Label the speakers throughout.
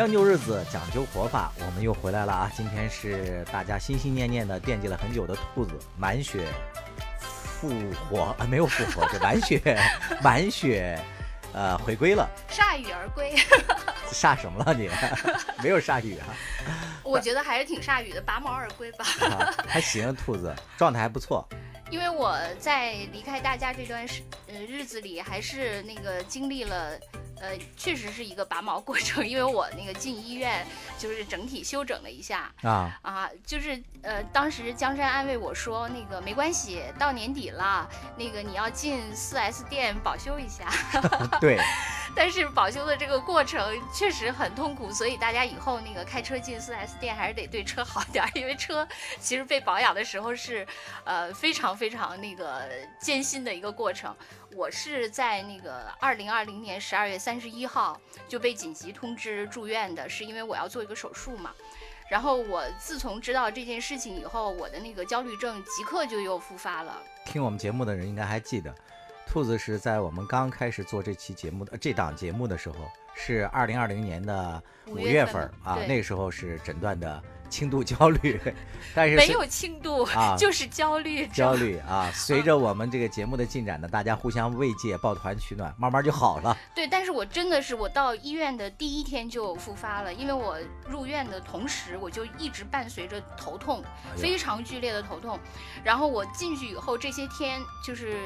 Speaker 1: 将就日子，讲究活法，我们又回来了啊！今天是大家心心念念的、惦记了很久的兔子满血复活啊，没有复活，就满血 满血，呃，回归了。
Speaker 2: 铩羽而归，
Speaker 1: 铩什么了你？没有铩羽啊？
Speaker 2: 我觉得还是挺铩羽的，拔毛而归吧。
Speaker 1: 啊还行，兔子状态还不错。
Speaker 2: 因为我在离开大家这段时呃日子里，还是那个经历了，呃，确实是一个拔毛过程。因为我那个进医院，就是整体休整了一下
Speaker 1: 啊，
Speaker 2: 啊，就是呃，当时江山安慰我说，那个没关系，到年底了，那个你要进 4S 店保修一下。
Speaker 1: 对，
Speaker 2: 但是保修的这个过程确实很痛苦，所以大家以后那个开车进 4S 店还是得对车好点儿，因为车其实被保养的时候是，呃，非常非常那个艰辛的一个过程。我是在那个二零二零年十二月三十一号就被紧急通知住院的，是因为我要做一个手术嘛。然后我自从知道这件事情以后，我的那个焦虑症即刻就又复发了。
Speaker 1: 听我们节目的人应该还记得，兔子是在我们刚开始做这期节目的这档节目的时候，是二零二零年的五
Speaker 2: 五月份
Speaker 1: 月份儿啊，那个时候是诊断的轻度焦虑，但是
Speaker 2: 没有轻度，
Speaker 1: 啊
Speaker 2: 就是焦虑。
Speaker 1: 焦虑啊，随着我们这个节目的进展呢，大家互相慰藉，抱团取暖，慢慢就好了。
Speaker 2: 对，但是我真的是我到医院的第一天就复发了，因为我入院的同时，我就一直伴随着头痛，非常剧烈的头痛。然后我进去以后，这些天就是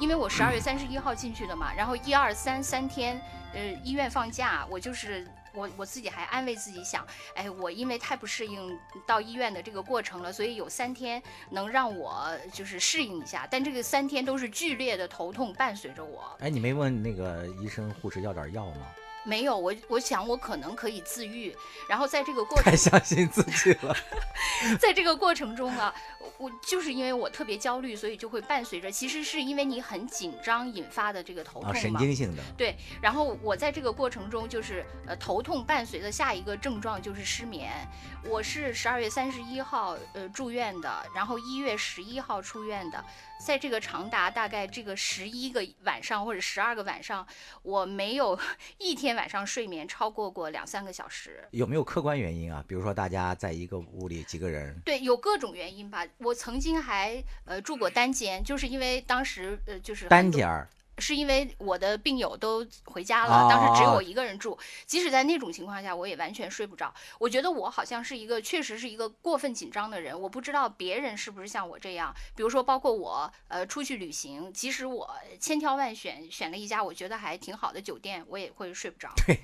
Speaker 2: 因为我十二月三十一号进去的嘛，然后一二三三天，呃，医院放假，我就是。我我自己还安慰自己想，哎，我因为太不适应到医院的这个过程了，所以有三天能让我就是适应一下。但这个三天都是剧烈的头痛伴随着我，
Speaker 1: 哎，你没问那个医生护士要点药吗？
Speaker 2: 没有，我我想我可能可以自愈，然后在这个过程
Speaker 1: 太，相信自己了。
Speaker 2: 在这个过程中啊，我就是因为我特别焦虑，所以就会伴随着，其实是因为你很紧张引发的这个头痛
Speaker 1: 啊，
Speaker 2: 嘛。
Speaker 1: 神经性的。
Speaker 2: 对，然后我在这个过程中，就是呃头痛伴随的下一个症状就是失眠。我是十二月三十一号呃住院的，然后一月十一号出院的，在这个长达大概这个十一个晚上或者十二个晚上，我没有一天晚上睡眠超过过两三个小时。
Speaker 1: 有没有客观原因啊？比如说大家在一个屋里几个人，
Speaker 2: 对，有各种原因吧。我曾经还呃住过单间，就是因为当时呃就是
Speaker 1: 单间儿
Speaker 2: 是因为我的病友都回家了，当时只有
Speaker 1: 哦
Speaker 2: 我一个人住。即使在那种情况下，我也完全睡不着。我觉得我好像是一个，确实是一个过分紧张的人。我不知道别人是不是像我这样。比如说，包括我，呃，出去旅行，即使我千挑万选选了一家我觉得还挺好的酒店，我也会睡不着。
Speaker 1: 对。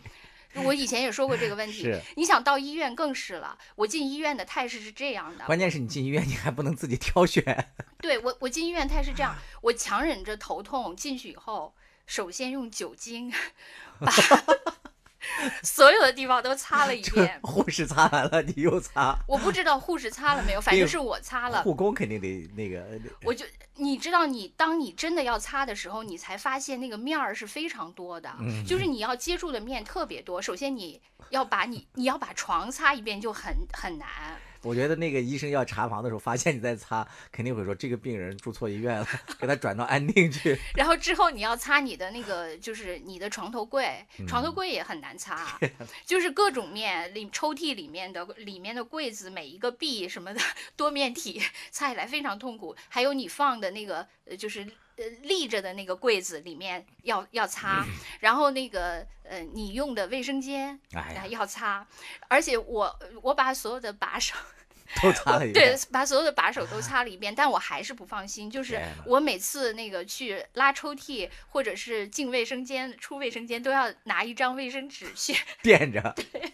Speaker 2: 我以前也说过这个问题，你想到医院更是了。我进医院的态势是这样的，
Speaker 1: 关键是你进医院你还不能自己挑选。
Speaker 2: 对我，我进医院态势这样，我强忍着头痛进去以后，首先用酒精 把 所有的地方都擦了一遍。
Speaker 1: 护士擦完了，你又擦，
Speaker 2: 我不知道护士擦了没有，反正是我擦了。
Speaker 1: 护工肯定得那个。
Speaker 2: 我就你知道你，当你真的要擦的时候，你才发现那个面儿是非常多的，
Speaker 1: 嗯
Speaker 2: 就是你要接触的面特别多。首先你要把你你要把床擦一遍就很很难。
Speaker 1: 我觉得那个医生要查房的时候，发现你在擦，肯定会说这个病人住错医院了，给他转到安定去。
Speaker 2: 然后之后你要擦你的那个，就是你的床头柜，
Speaker 1: 嗯
Speaker 2: 床头柜也很难擦，就是各种面里抽屉里面的里面的柜子每一个壁什么的 多面体擦起来非常痛苦，还有你放的那个呃就是。呃，立着的那个柜子里面要要擦，然后那个呃，你用的卫生间要擦，而且我我把所有的把手
Speaker 1: 都擦了一遍对。，
Speaker 2: 把所有的把手都擦了一遍，但我还是不放心。就是我每次那个去拉抽屉，或者是进卫生间、出卫生间，都要拿一张卫生纸去，
Speaker 1: 垫着，对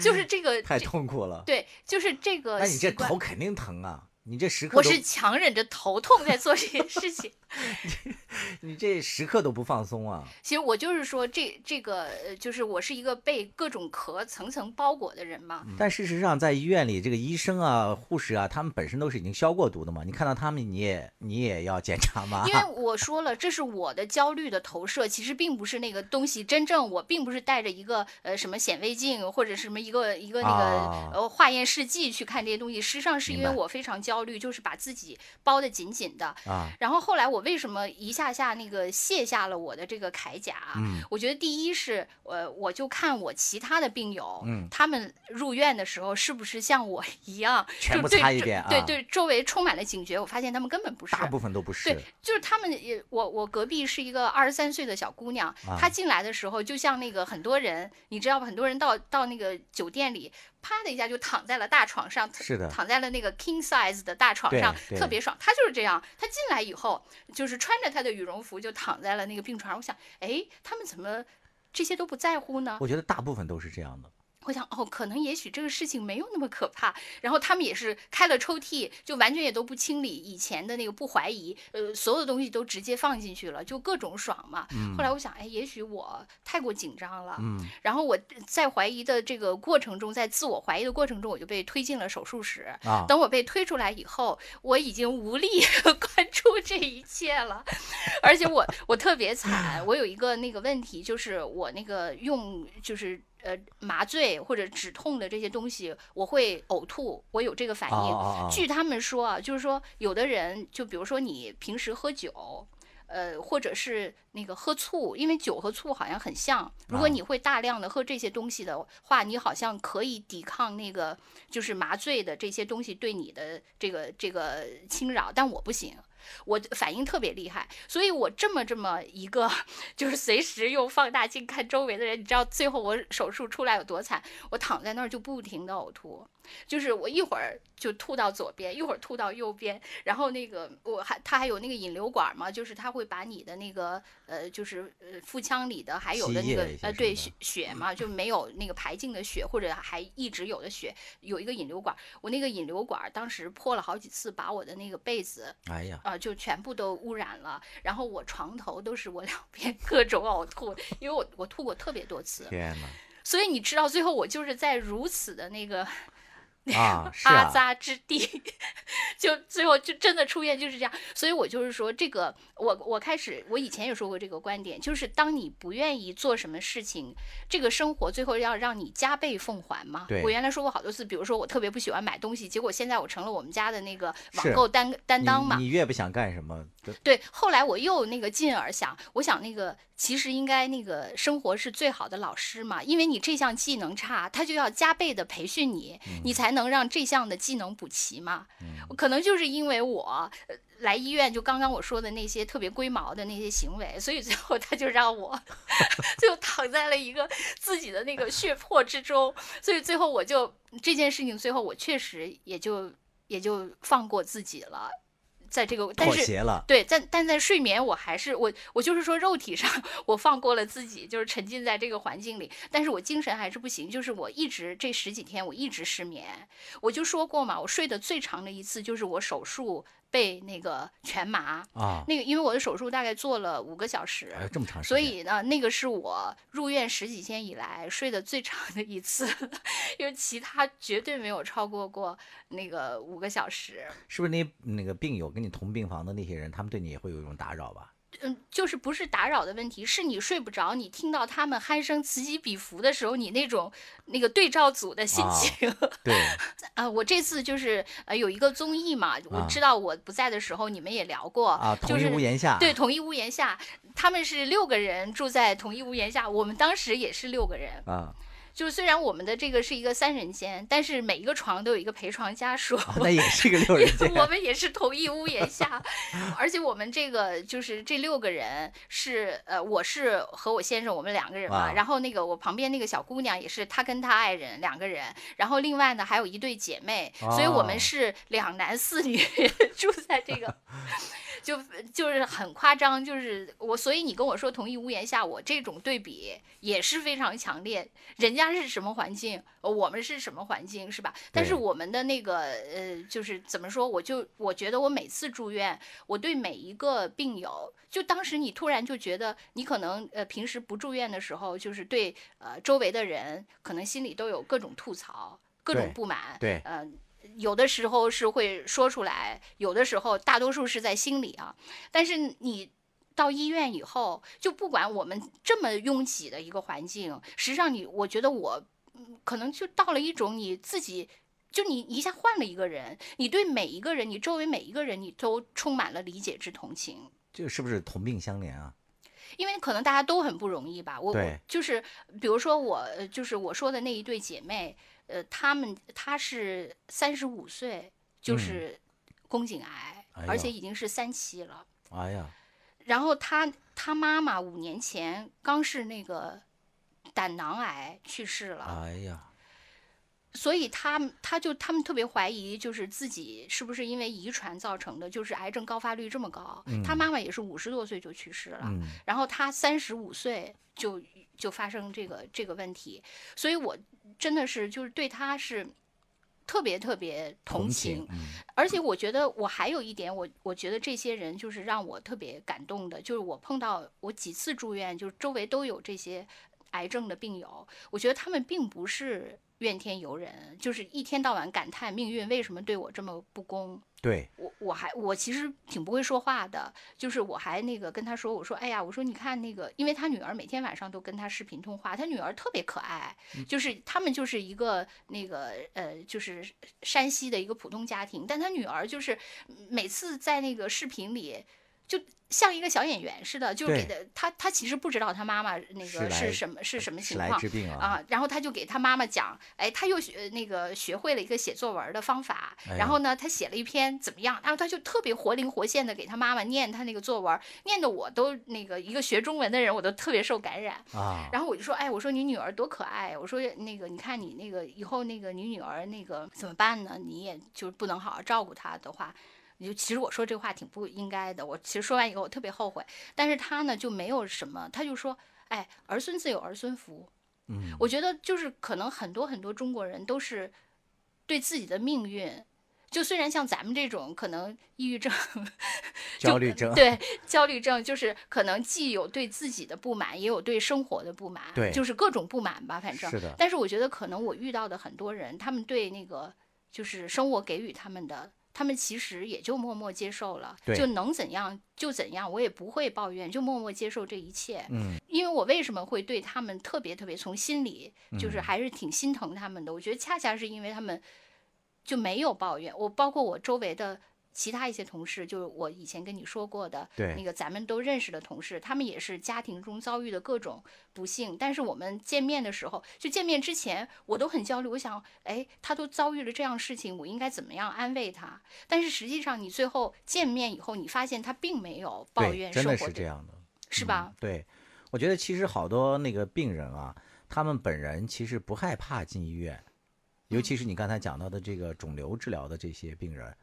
Speaker 2: 就是这个，
Speaker 1: 太痛苦了。
Speaker 2: 对，就是这个
Speaker 1: 那你这头肯定疼啊！你这时刻
Speaker 2: 我是强忍着头痛在做这件事情。
Speaker 1: 你这时刻都不放松啊！
Speaker 2: 其实我就是说，这这个呃，就是我是一个被各种壳层层包裹的人嘛。
Speaker 1: 但事实上，在医院里，这个医生啊、护士啊，他们本身都是已经消过毒的嘛。你看到他们，你也你也要检查吗？
Speaker 2: 因为 我说了，这是我的焦虑的投射，其实并不是那个东西真正，我并不是带着一个呃什么显微镜或者什么一个一个那个、
Speaker 1: 啊
Speaker 2: 呃化验试剂去看这些东西，实际上是因为我非常焦焦虑，就是把自己包得紧紧的。
Speaker 1: 啊，
Speaker 2: 然后后来我为什么一下下那个卸下了我的这个铠甲？
Speaker 1: 嗯
Speaker 2: 我觉得第一是，呃，我就看我其他的病友，
Speaker 1: 嗯
Speaker 2: 他们入院的时候是不是像我一样，
Speaker 1: 全部
Speaker 2: 就对周
Speaker 1: 擦一遍啊
Speaker 2: 对对，周围充满了警觉。我发现他们根本不是，
Speaker 1: 大部分都不是
Speaker 2: 对，就是他们也，我我隔壁是一个二十三岁的小姑娘，
Speaker 1: 啊
Speaker 2: 她进来的时候就像那个很多人，你知道吧？很多人到到那个酒店里，啪的一下就躺在了大床上，
Speaker 1: 是的
Speaker 2: 躺在了那个 king size 的大床上，特别爽。他就是这样，他进来以后就是穿着他的羽绒服就躺在了那个病床上。我想，哎，他们怎么这些都不在乎呢？
Speaker 1: 我觉得大部分都是这样的。
Speaker 2: 我想哦，可能也许这个事情没有那么可怕。然后他们也是开了抽屉，就完全也都不清理以前的那个，不怀疑，呃，所有的东西都直接放进去了，就各种爽嘛。后来我想，哎，也许我太过紧张了。
Speaker 1: 嗯
Speaker 2: 然后我在怀疑的这个过程中，在自我怀疑的过程中，我就被推进了手术室。
Speaker 1: 啊，
Speaker 2: 等我被推出来以后，我已经无力 关注这一切了，而且我我特别惨，我有一个那个问题，就是我那个用就是呃麻醉或者止痛的这些东西，我会呕吐，我有这个反应。据他们说啊，就是说有的人，就比如说你平时喝酒。呃，或者是那个喝醋，因为酒和醋好像很像。如果
Speaker 1: 啊
Speaker 2: 你会大量的喝这些东西的话，你好像可以抵抗那个就是麻醉的这些东西对你的这个这个侵扰，但我不行。我反应特别厉害，所以我这么这么一个，就是随时用放大镜看周围的人，你知道最后我手术出来有多惨？我躺在那儿就不停的呕吐，就是我一会儿就吐到左边，一会儿吐到右边，然后那个我还他还有那个引流管嘛，就是他会把你的那个呃就是呃腹腔里的还有的那个呃对血血嘛，就没有那个排净的血，或者还一直有的血，有一个引流管，我那个引流管当时破了好几次，把我的那个被子
Speaker 1: 哎呀，
Speaker 2: 啊、就全部都污染了，然后我床头都是我两边各种呕吐，因为我我吐过特别多次，
Speaker 1: 天哪！
Speaker 2: 所以你知道最后我就是在如此的那个
Speaker 1: 啊，是
Speaker 2: 阿
Speaker 1: 啊，
Speaker 2: 扎之地，就最后就真的出院就是这样。所以我就是说，这个我我开始我以前也说过这个观点，就是当你不愿意做什么事情，这个生活最后要让你加倍奉还嘛。
Speaker 1: 对
Speaker 2: 我原来说过好多次，比如说我特别不喜欢买东西，结果现在我成了我们家的那个网购担担当嘛。
Speaker 1: 你你越不想干什么，就
Speaker 2: 对，后来我又那个进而想，我想那个其实应该那个生活是最好的老师嘛，因为你这项技能差，他就要加倍的培训你，你才能让这项的技能补齐嘛。可能就是因为我。呃来医院就刚刚我说的那些特别龟毛的那些行为，所以最后他就让我 就躺在了一个自己的那个血泊之中，所以最后我就这件事情，最后我确实也就也就放过自己了，在这个但是。对，但但在睡眠，我还是我我就是说肉体上 我放过了自己，就是沉浸在这个环境里，但是我精神还是不行，就是我一直这十几天我一直失眠，我就说过嘛，我睡得最长的一次就是我手术被那个全麻，
Speaker 1: 啊，
Speaker 2: 那个因为我的手术大概做了五个小时，
Speaker 1: 哎这么长时间，
Speaker 2: 所以呢，那个是我入院十几天以来睡得最长的一次，因为其他绝对没有超过过那个五个小时。
Speaker 1: 是不是那那个病友跟你同病房的那些人，他们对你也会有一种打扰吧？
Speaker 2: 嗯，就是不是打扰的问题，是你睡不着，你听到他们鼾声此起彼伏的时候，你那种那个对照组的心
Speaker 1: 啊
Speaker 2: 情
Speaker 1: 对，
Speaker 2: 啊我这次就是呃有一个综艺嘛，我
Speaker 1: 啊
Speaker 2: 知道我不在的时候你们也聊过
Speaker 1: 啊，同一
Speaker 2: 就是
Speaker 1: 屋檐下，
Speaker 2: 对，同一屋檐下，他们是六个人住在同一屋檐下，我们当时也是六个人。
Speaker 1: 啊，
Speaker 2: 就是虽然我们的这个是一个三人间，但是每一个床都有一个陪床家属。
Speaker 1: 啊那也是个六人间
Speaker 2: 我们也是同一屋檐下，而且我们这个就是这六个人是呃，我是和我先生我们两个人嘛，
Speaker 1: 啊
Speaker 2: 然后那个我旁边那个小姑娘也是她跟她爱人两个人，然后另外呢还有一对姐妹，所以我
Speaker 1: 哦
Speaker 2: 们是两男四女 住在这个。就就是很夸张，就是我，所以你跟我说同一屋檐下，我这种对比也是非常强烈。人家是什么环境，呃我们是什么环境，是吧？但是我们的那个呃，就是怎么说，我就我觉得我每次住院，我对每一个病友，就当时你突然就觉得，你可能呃平时不住院的时候，就是对呃周围的人，可能心里都有各种吐槽，各种不满，
Speaker 1: 对
Speaker 2: 呃，有的时候是会说出来，有的时候大多数是在心里啊。但是你到医院以后，就不管我们这么拥挤的一个环境，实际上你，我觉得我嗯可能就到了一种你自己就你一下换了一个人，你对每一个人，你周围每一个人，你都充满了理解之同情。
Speaker 1: 这是不是同病相怜啊？
Speaker 2: 因为可能大家都很不容易吧。我我就是，比如说我呃就是我说的那一对姐妹，呃，他们他是三十五岁就
Speaker 1: 嗯
Speaker 2: 是宫颈癌，
Speaker 1: 哎
Speaker 2: 而且已经是三期了。
Speaker 1: 哎呀，
Speaker 2: 然后他他妈妈五年前刚是那个胆囊癌去世了。
Speaker 1: 哎呀，
Speaker 2: 所以他们他就他们特别怀疑，就是自己是不是因为遗传造成的，就是癌症高发率这么高。他妈妈也是五十多岁就去世了，
Speaker 1: 嗯，
Speaker 2: 然后他三十五岁就就发生这个这个问题，所以我真的是就是对他是特别特别同情，
Speaker 1: 嗯，
Speaker 2: 而且我觉得我还有一点，我我觉得这些人就是让我特别感动的，就是我碰到我几次住院，就是周围都有这些癌症的病友，我觉得他们并不是怨天尤人，就是一天到晚感叹命运为什么对我这么不公。
Speaker 1: 对，
Speaker 2: 我我还我其实挺不会说话的，就是我还那个跟他说，我说哎呀，我说你看那个，因为他女儿每天晚上都跟他视频通话，他女儿特别可爱，就是他们就是一个那个呃，就是山西的一个普通家庭，但他女儿就是每次在那个视频里。就像一个小演员似的，就给
Speaker 1: 对
Speaker 2: 的他，他其实不知道他妈妈那个
Speaker 1: 是
Speaker 2: 什么是什么情况
Speaker 1: 啊，
Speaker 2: 啊，然后他就给他妈妈讲，哎，他又学那个学会了一个写作文的方法，然后呢，他写了一篇怎么样，然后他就特别活灵活现的给他妈妈念他那个作文，念的我都那个一个学中文的人我都特别受感染。
Speaker 1: 啊，
Speaker 2: 然后我就说，哎，我说你女儿多可爱，我说那个你看你那个以后那个你女儿那个怎么办呢？你也就不能好好照顾她的话。就其实我说这话挺不应该的，我其实说完以后我特别后悔，但是他呢就没有什么，他就说，哎，儿孙自有儿孙福，
Speaker 1: 嗯，
Speaker 2: 我觉得就是可能很多很多中国人都是对自己的命运，就虽然像咱们这种可能抑郁症、
Speaker 1: 焦虑症，
Speaker 2: 对焦虑症，就是可能既有对自己的不满，也有对生活的不满，
Speaker 1: 对
Speaker 2: 就是各种不满吧，反正
Speaker 1: 是的
Speaker 2: 但是我觉得可能我遇到的很多人，他们对那个就是生活给予他们的。他们其实也就默默接受了，就能怎样就怎样，我也不会抱怨，就默默接受这一切。
Speaker 1: 嗯，
Speaker 2: 因为我为什么会对他们特别特别从心里，就是
Speaker 1: 嗯
Speaker 2: 还是挺心疼他们的。我觉得恰恰是因为他们就没有抱怨，我包括我周围的其他一些同事，就是我以前跟你说过的
Speaker 1: 对
Speaker 2: 那个咱们都认识的同事，他们也是家庭中遭遇的各种不幸，但是我们见面的时候，就见面之前我都很焦虑，我想，哎，他都遭遇了这样事情，我应该怎么样安慰他？但是实际上你最后见面以后，你发现他并没有抱
Speaker 1: 对，真的
Speaker 2: 怨生活
Speaker 1: 是这样的，
Speaker 2: 是吧？
Speaker 1: 嗯对，我觉得其实好多那个病人啊，他们本人其实不害怕进医院，尤其是你刚才讲到的这个肿瘤治疗的这些病人，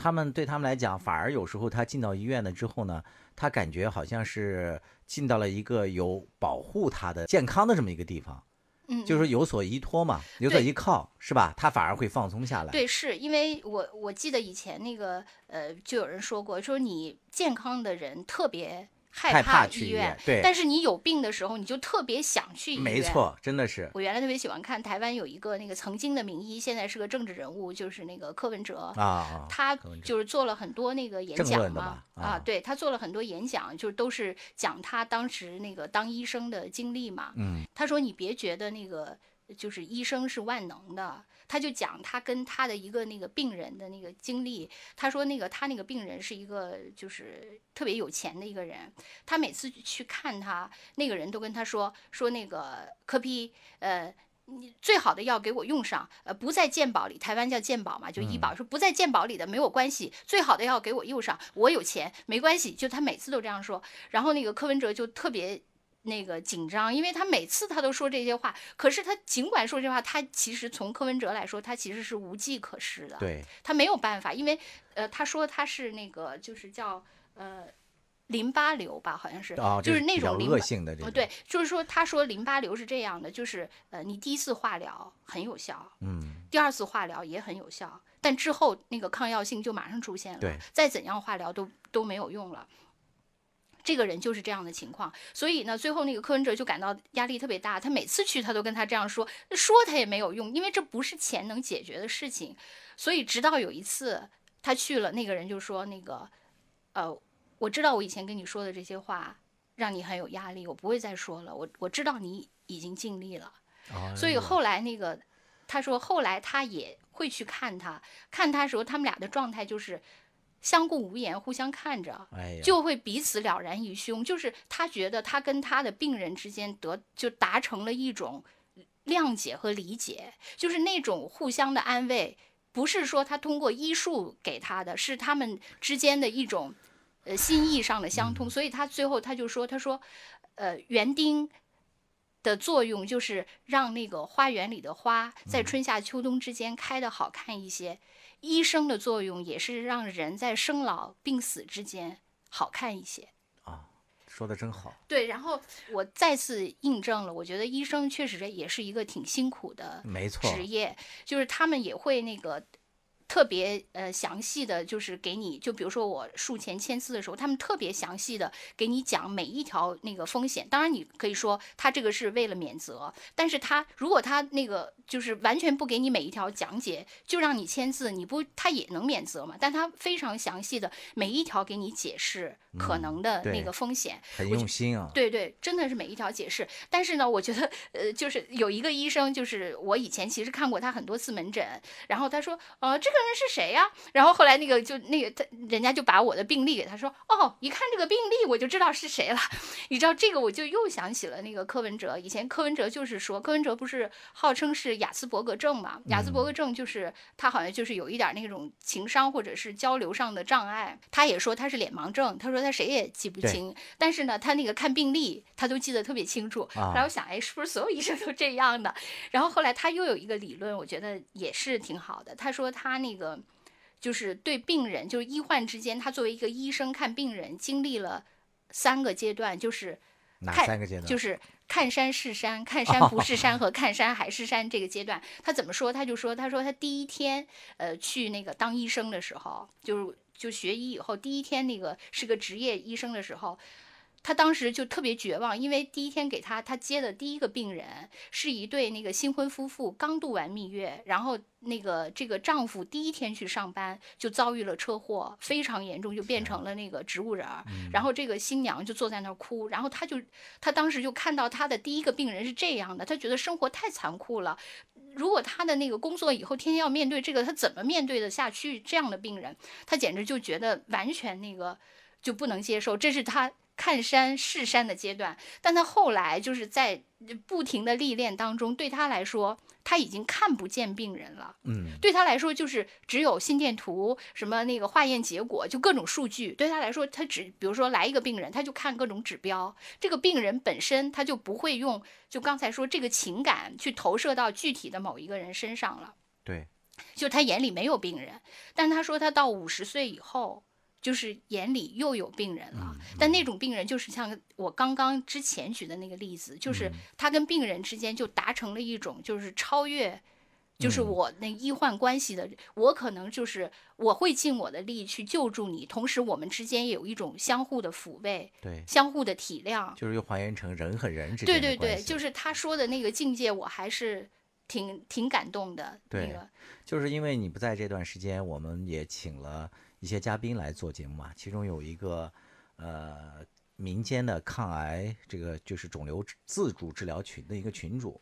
Speaker 1: 他们对他们来讲，反而有时候他进到医院了之后呢，他感觉好像是进到了一个有保护他的健康的这么一个地方，
Speaker 2: 嗯，
Speaker 1: 就是有所依托嘛，有所依靠，是吧？他反而会放松下来。
Speaker 2: 对，是因为我我记得以前那个呃，就有人说过，说你健康的人特别害
Speaker 1: 害怕去医
Speaker 2: 医院，
Speaker 1: 对
Speaker 2: 但是你有病的时候，你就特别想去医院。
Speaker 1: 没。错，真的是
Speaker 2: 我原来特别喜欢看台湾有一个那个曾经的名医，现在是个政治人物，就是那个柯文哲。
Speaker 1: 啊啊，
Speaker 2: 他就是做了很多那个演讲嘛啊对他做了很多演讲，就是都是讲他当时那个当医生的经历嘛。
Speaker 1: 嗯，
Speaker 2: 他说你别觉得那个就是医生是万能的，他就讲他跟他的一个那个病人的那个经历。他说那个他那个病人是一个就是特别有钱的一个人，他每次去看他，那个人都跟他说说那个柯批，呃。你最好的药给我用上，呃，不在健保里，台湾叫健保嘛，就医保，说不在健保里的没有关系，最好的药给我用上，我有钱没关系，就他每次都这样说。然后那个柯文哲就特别那个紧张，因为他每次他都说这些话，可是他尽管说这话，他其实从柯文哲来说，他其实是无计可施的，
Speaker 1: 对，
Speaker 2: 他没有办法，因为呃，他说他是那个就是叫呃淋巴瘤吧，好像是，
Speaker 1: 啊，
Speaker 2: 就是那种淋巴。哦，
Speaker 1: 性的这种，
Speaker 2: 对，就是说，他说淋巴瘤是这样的，就是呃，你第一次化疗很有效，
Speaker 1: 嗯，
Speaker 2: 第二次化疗也很有效，但之后那个抗药性就马上出现了，
Speaker 1: 对，
Speaker 2: 再怎样化疗都都没有用了。这个人就是这样的情况，所以呢，最后那个柯文哲就感到压力特别大。他每次去，他都跟他这样说，说他也没有用，因为这不是钱能解决的事情。所以直到有一次他去了，那个人就说：“那个，呃，我知道我以前跟你说的这些话让你很有压力，我不会再说了。我我知道你已经尽力了。”
Speaker 1: 哎
Speaker 2: 所以后来那个他说后来他也会去看他，看他时候，他们俩的状态就是相顾无言，互相看着。
Speaker 1: 哎，
Speaker 2: 就会彼此了然于胸，就是他觉得他跟他的病人之间得就达成了一种谅解和理解，就是那种互相的安慰，不是说他通过医术给他的，是他们之间的一种呃心意上的相通。所以他最后他就说，他说，呃，园丁的作用就是让那个花园里的花在春夏秋冬之间开得好看一些。医生的作用也是让人在生老病死之间好看一些。
Speaker 1: 说的真好。
Speaker 2: 对，然后我再次印证了，我觉得医生确实也是一个挺辛苦的
Speaker 1: 没错，
Speaker 2: 职业，就是他们也会那个特别呃详细的，就是给你，就比如说我术前签字的时候，他们特别详细的给你讲每一条那个风险。当然，你可以说他这个是为了免责，但是他如果他那个就是完全不给你每一条讲解，就让你签字，你不他也能免责嘛？但他非常详细的每一条给你解释可能的那个风险。
Speaker 1: 很用心啊。
Speaker 2: 对对，真的是每一条解释。但是呢，我觉得呃，就是有一个医生，就是我以前其实看过他很多次门诊，然后他说，呃，这个人是谁呀？然后后来那个就那个他人家就把我的病历给他说，哦，一看这个病历我就知道是谁了。你知道这个我就又想起了那个柯文哲，以前柯文哲就是说，柯文哲不是号称是雅斯伯格症嘛？雅斯伯格症就是他好像就是有一点那种情商或者是交流上的障碍。他也说他是脸盲症，他说他谁也记不清，但是呢，他那个看病历他都记得特别清楚。
Speaker 1: 啊
Speaker 2: 后来我想，哎，是不是所有医生都这样的？然后后来他又有一个理论，我觉得也是挺好的。他说他那个就是对病人，就是医患之间，他作为一个医生看病人，经历了三个阶段，就是
Speaker 1: 哪三个阶段？
Speaker 2: 就是看山是山，看山不是山 和看山还是山这个阶段，他怎么说？他就说，他说他第一天呃去那个当医生的时候，就是就学医以后第一天那个是个职业医生的时候。他当时就特别绝望，因为第一天给他他接的第一个病人是一对那个新婚夫妇，刚度完蜜月，然后那个这个丈夫第一天去上班就遭遇了车祸，非常严重，就变成了那个植物人儿。然后这个新娘就坐在那儿哭，然后他就他当时就看到他的第一个病人是这样的，他觉得生活太残酷了。如果他的那个工作以后天天要面对这个，他怎么面对得下去这样的病人？他简直就觉得完全那个就不能接受，这是他看山是山的阶段。但他后来就是在不停的历练当中，对他来说，他已经看不见病人了。
Speaker 1: 嗯，
Speaker 2: 对他来说，就是只有心电图、什么那个化验结果，就各种数据。对他来说，他只比如说来一个病人，他就看各种指标。这个病人本身他就不会用，就刚才说这个情感去投射到具体的某一个人身上了。
Speaker 1: 对，
Speaker 2: 就他眼里没有病人，但他说他到五十岁以后，就是眼里又有病人了。但那种病人就是像我刚刚之前举的那个例子，就是他跟病人之间就达成了一种就是超越。就是我那医患关系的，我可能就是我会尽我的力去救助你，同时我们之间也有一种相互的抚慰、
Speaker 1: 对，
Speaker 2: 相互的体谅。
Speaker 1: 就是又还原成人和人之
Speaker 2: 间对对
Speaker 1: 对，
Speaker 2: 就是他说的那个境界，我还是挺挺感动的。那
Speaker 1: 对
Speaker 2: 个
Speaker 1: 就是因为你不在这段时间，我们也请了一些嘉宾来做节目嘛，其中有一个呃民间的抗癌这个就是肿瘤自主治疗群的一个群主，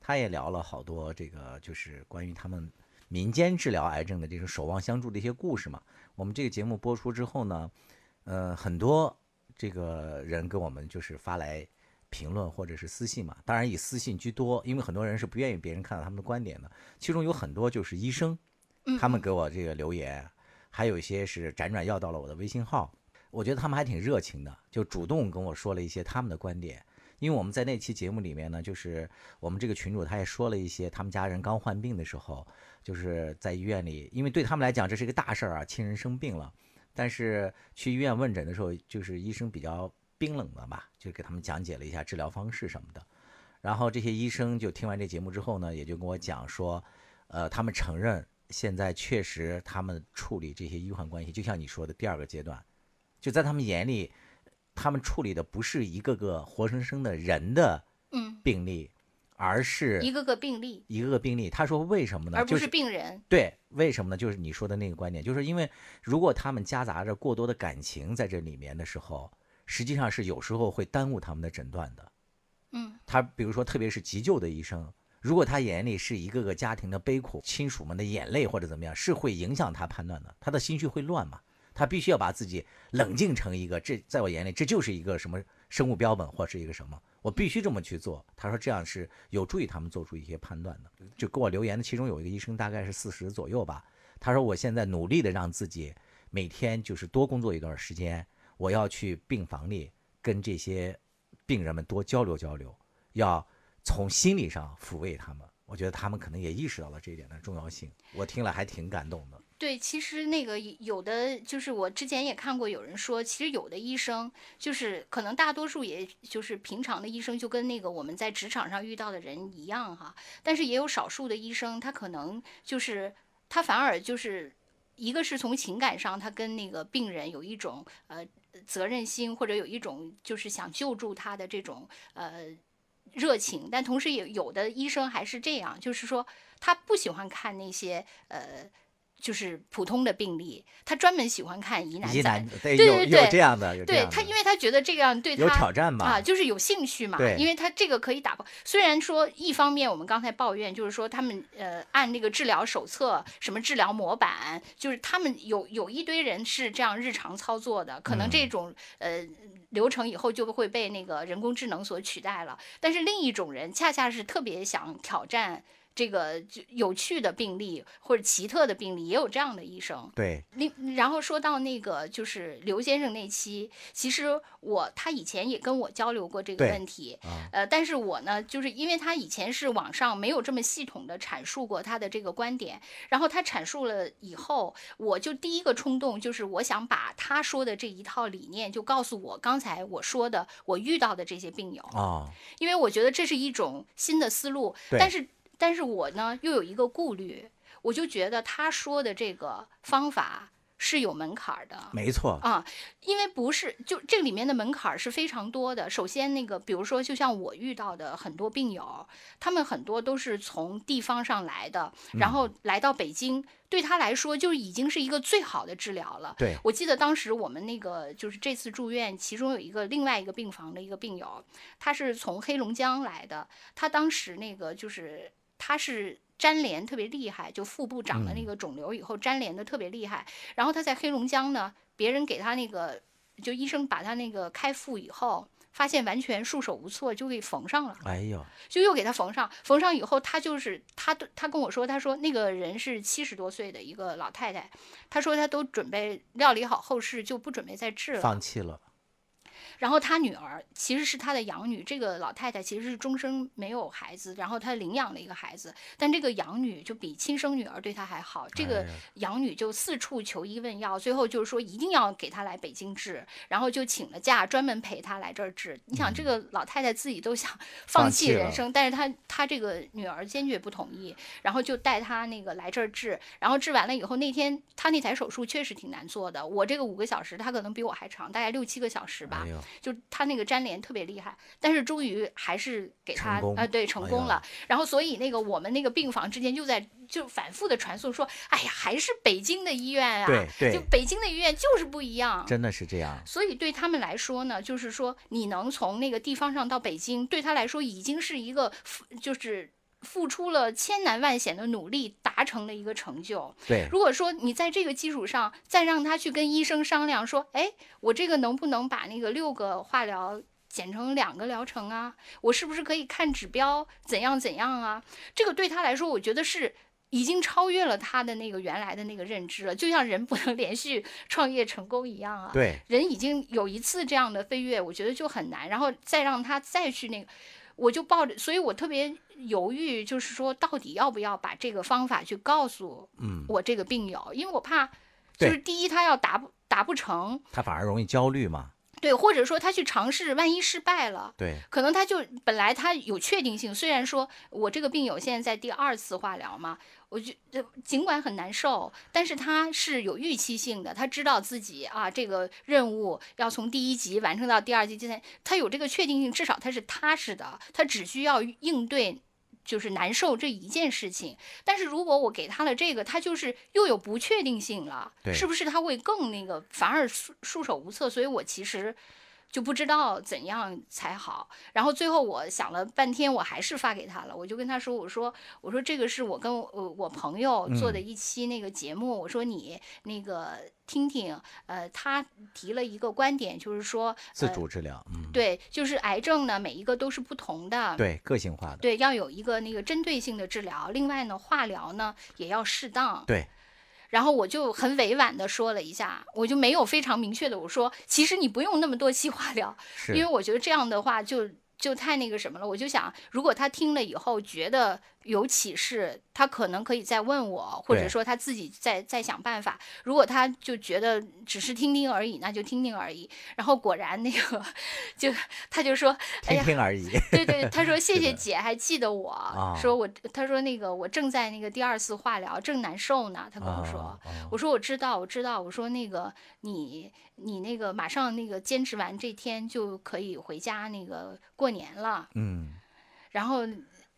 Speaker 1: 他也聊了好多这个就是关于他们民间治疗癌症的这种守望相助的一些故事嘛。我们这个节目播出之后呢，呃，很多这个人给我们就是发来评论或者是私信嘛，当然以私信居多，因为很多人是不愿意别人看到他们的观点的。其中有很多就是医生，他们给我这个留言，还有一些是辗转要到了我的微信号。我觉得他们还挺热情的，就主动跟我说了一些他们的观点。因为我们在那期节目里面呢，就是我们这个群主他也说了一些他们家人刚患病的时候，就是在医院里，因为对他们来讲这是一个大事儿啊，亲人生病了，但是去医院问诊的时候，就是医生比较冰冷的吧，就给他们讲解了一下治疗方式什么的。然后这些医生就听完这节目之后呢，也就跟我讲说，呃，他们承认现在确实他们处理这些医患关系，就像你说的第二个阶段，就在他们眼里，他们处理的不是一个个活生生的人的
Speaker 2: 嗯，
Speaker 1: 病例，而是
Speaker 2: 一个个病例，
Speaker 1: 一个个病例。他说为什么呢？
Speaker 2: 而不
Speaker 1: 是
Speaker 2: 病人。
Speaker 1: 对，为什么呢？就是你说的那个观点，就是因为如果他们夹杂着过多的感情在这里面的时候，实际上是有时候会耽误他们的诊断的。
Speaker 2: 嗯，
Speaker 1: 他比如说，特别是急救的医生，如果他眼里是一个个家庭的悲苦、亲属们的眼泪或者怎么样，是会影响他判断的，他的心绪会乱嘛。他必须要把自己冷静成一个，这在我眼里这就是一个什么生物标本或是一个什么，我必须这么去做。他说这样是有助于他们做出一些判断的。就给我留言的其中有一个医生，大概是四十左右吧。他说我现在努力的让自己每天就是多工作一段时间，我要去病房里跟这些病人们多交流交流，要从心理上抚慰他们。我觉得他们可能也意识到了这一点的重要性。我听了还挺感动的。
Speaker 2: 对，其实那个有的就是我之前也看过有人说，其实有的医生就是可能大多数也就是平常的医生，就跟那个我们在职场上遇到的人一样哈。但是也有少数的医生，他可能就是他反而就是一个是从情感上，他跟那个病人有一种呃责任心，或者有一种就是想救助他的这种呃热情。但同时也有的医生还是这样，就是说他不喜欢看那些呃。就是普通的病例，他专门喜欢看疑难杂，对对
Speaker 1: 对，有这样的，
Speaker 2: 对他，因为他觉得这样对他
Speaker 1: 有挑战嘛，
Speaker 2: 啊，就是有兴趣嘛，因为他这个可以打破。虽然说一方面我们刚才抱怨，就是说他们呃按那个治疗手册，什么治疗模板，就是他们有有一堆人是这样日常操作的，可能这种呃流程以后就会被那个人工智能所取代了。但是另一种人恰恰是特别想挑战。这个就有趣的病例或者奇特的病例，也有这样的医生。
Speaker 1: 对，
Speaker 2: 另然后说到那个就是刘先生那期，其实我他以前也跟我交流过这个问题，呃，但是我呢，就是因为他以前是网上没有这么系统的阐述过他的这个观点，然后他阐述了以后，我就第一个冲动就是我想把他说的这一套理念就告诉我刚才我说的我遇到的这些病友
Speaker 1: 啊，
Speaker 2: 因为我觉得这是一种新的思路，但是。但是我呢，又有一个顾虑，我就觉得他说的这个方法是有门槛的。
Speaker 1: 没错
Speaker 2: 啊，因为不是就这里面的门槛是非常多的。首先，那个比如说，就像我遇到的很多病友，他们很多都是从地方上来的，然后来到北京，对他来说就已经是一个最好的治疗了。
Speaker 1: 对，
Speaker 2: 我记得当时我们那个就是这次住院，其中有一个另外一个病房的一个病友，他是从黑龙江来的，他当时那个就是。他是粘连特别厉害，就腹部长了那个肿瘤以后粘连的特别厉害。然后他在黑龙江呢，别人给他那个，就医生把他那个开腹以后，发现完全束手无策，就给缝上了。
Speaker 1: 哎呦，
Speaker 2: 就又给他缝上，缝上以后，他就是他他跟我说，他说那个人是七十多岁的一个老太太，他说他都准备料理好后事，就不准备再治了，
Speaker 1: 放弃了。
Speaker 2: 然后他女儿其实是他的养女，这个老太太其实是终生没有孩子，然后她领养了一个孩子，但这个养女就比亲生女儿对她还好，这个养女就四处求医问药，最后就是说一定要给她来北京治，然后就请了假专门陪她来这儿治。你想这个老太太自己都想 放弃人生，但是她她这个女儿坚决不同意，然后就带她那个来这儿治，然后治完了以后那天她那台手术确实挺难做的，我这个五个小时她可能比我还长，大概六七个小时吧。就他那个粘连特别厉害，但是终于还是给他啊，对，成功了。然后所以那个我们那个病房之间就在就反复的传送说，哎呀，还是北京的医院啊，
Speaker 1: 对对，
Speaker 2: 就北京的医院就是不一样，
Speaker 1: 真的是这样。
Speaker 2: 所以对他们来说呢，就是说你能从那个地方上到北京，对他来说已经是一个就是。付出了千难万险的努力，达成了一个成就。
Speaker 1: 对，
Speaker 2: 如果说你在这个基础上再让他去跟医生商量，说，哎，我这个能不能把那个六个化疗减成两个疗程啊？我是不是可以看指标，怎样怎样啊？这个对他来说，我觉得是已经超越了他的那个原来的那个认知了。就像人不能连续创业成功一样啊。
Speaker 1: 对，
Speaker 2: 人已经有一次这样的飞跃，我觉得就很难，然后再让他再去那个。我就抱着，所以我特别犹豫，就是说到底要不要把这个方法去告诉我这个病友，因为我怕，就是第一他要达不达不成，
Speaker 1: 他反而容易焦虑嘛。
Speaker 2: 对，或者说他去尝试，万一失败了，
Speaker 1: 对，
Speaker 2: 可能他就本来他有确定性。虽然说我这个病友现在在第二次化疗嘛，我觉得尽管很难受，但是他是有预期性的，他知道自己啊这个任务要从第一集完成到第二集、第三，他有这个确定性，至少他是踏实的，他只需要应对。就是难受这一件事情，但是如果我给他了这个，他就是又有不确定性了，是不是他会更那个，反而束束手无策？所以我其实就不知道怎样才好。然后最后我想了半天，我还是发给他了。我就跟他说：“我说我说这个是我跟我我朋友做的一期那个节目。我说你那个听听，呃，他提了一个观点，就是说
Speaker 1: 自主治疗，嗯，
Speaker 2: 对，就是癌症呢，每一个都是不同的，
Speaker 1: 对，个性化的，
Speaker 2: 对，要有一个那个针对性的治疗。另外呢，化疗呢也要适当，
Speaker 1: 对。”
Speaker 2: 然后我就很委婉的说了一下，我就没有非常明确的我说，其实你不用那么多期化疗，因为我觉得这样的话就就太那个什么了。我就想，如果他听了以后觉得。有启示，他可能可以再问我，或者说他自己再再想办法。如果他就觉得只是听听而已，那就听听而已。然后果然那个，就他就说，
Speaker 1: 听听而已。
Speaker 2: 对对，他说 谢谢姐，还记得我，说我他说那个我正在那个第二次化疗，正难受呢。他跟我说，我说我知道，我知道。我说那个你你那个马上那个坚持完这天就可以回家那个过年了。嗯，然后。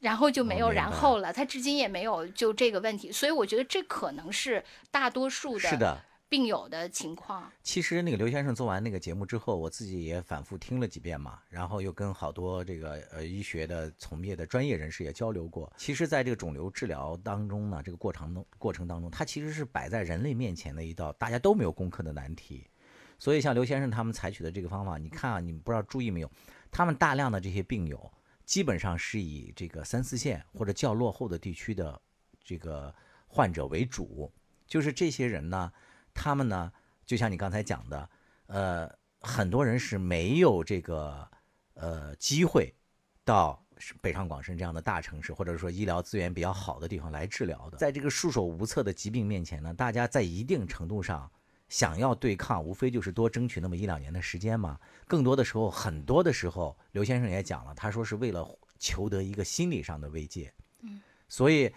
Speaker 2: 然后就没有然后了，他至今也没有就这个问题，所以我觉得这可能是大多数的病友的情况。
Speaker 1: 其实那个刘先生做完那个节目之后，我自己也反复听了几遍嘛，然后又跟好多这个呃医学的从业的专业人士也交流过。其实，在这个肿瘤治疗当中呢，这个过程过程当中，它其实是摆在人类面前的一道大家都没有攻克的难题。所以，像刘先生他们采取的这个方法，你看啊，你们不知道注意没有，他们大量的这些病友。基本上是以这个三四线或者较落后的地区的这个患者为主，就是这些人呢，他们呢，就像你刚才讲的，呃，很多人是没有这个呃机会到北上广深这样的大城市，或者说医疗资源比较好的地方来治疗的。在这个束手无策的疾病面前呢，大家在一定程度上。想要对抗，无非就是多争取那么一两年的时间嘛。更多的时候，很多的时候，刘先生也讲了，他说是为了求得一个心理上的慰藉。嗯，所以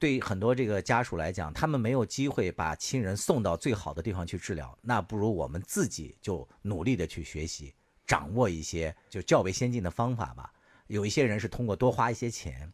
Speaker 1: 对很多这个家属来讲，他们没有机会把亲人送到最好的地方去治疗，那不如我们自己就努力的去学习，掌握一些就较为先进的方法吧。有一些人是通过多花一些钱。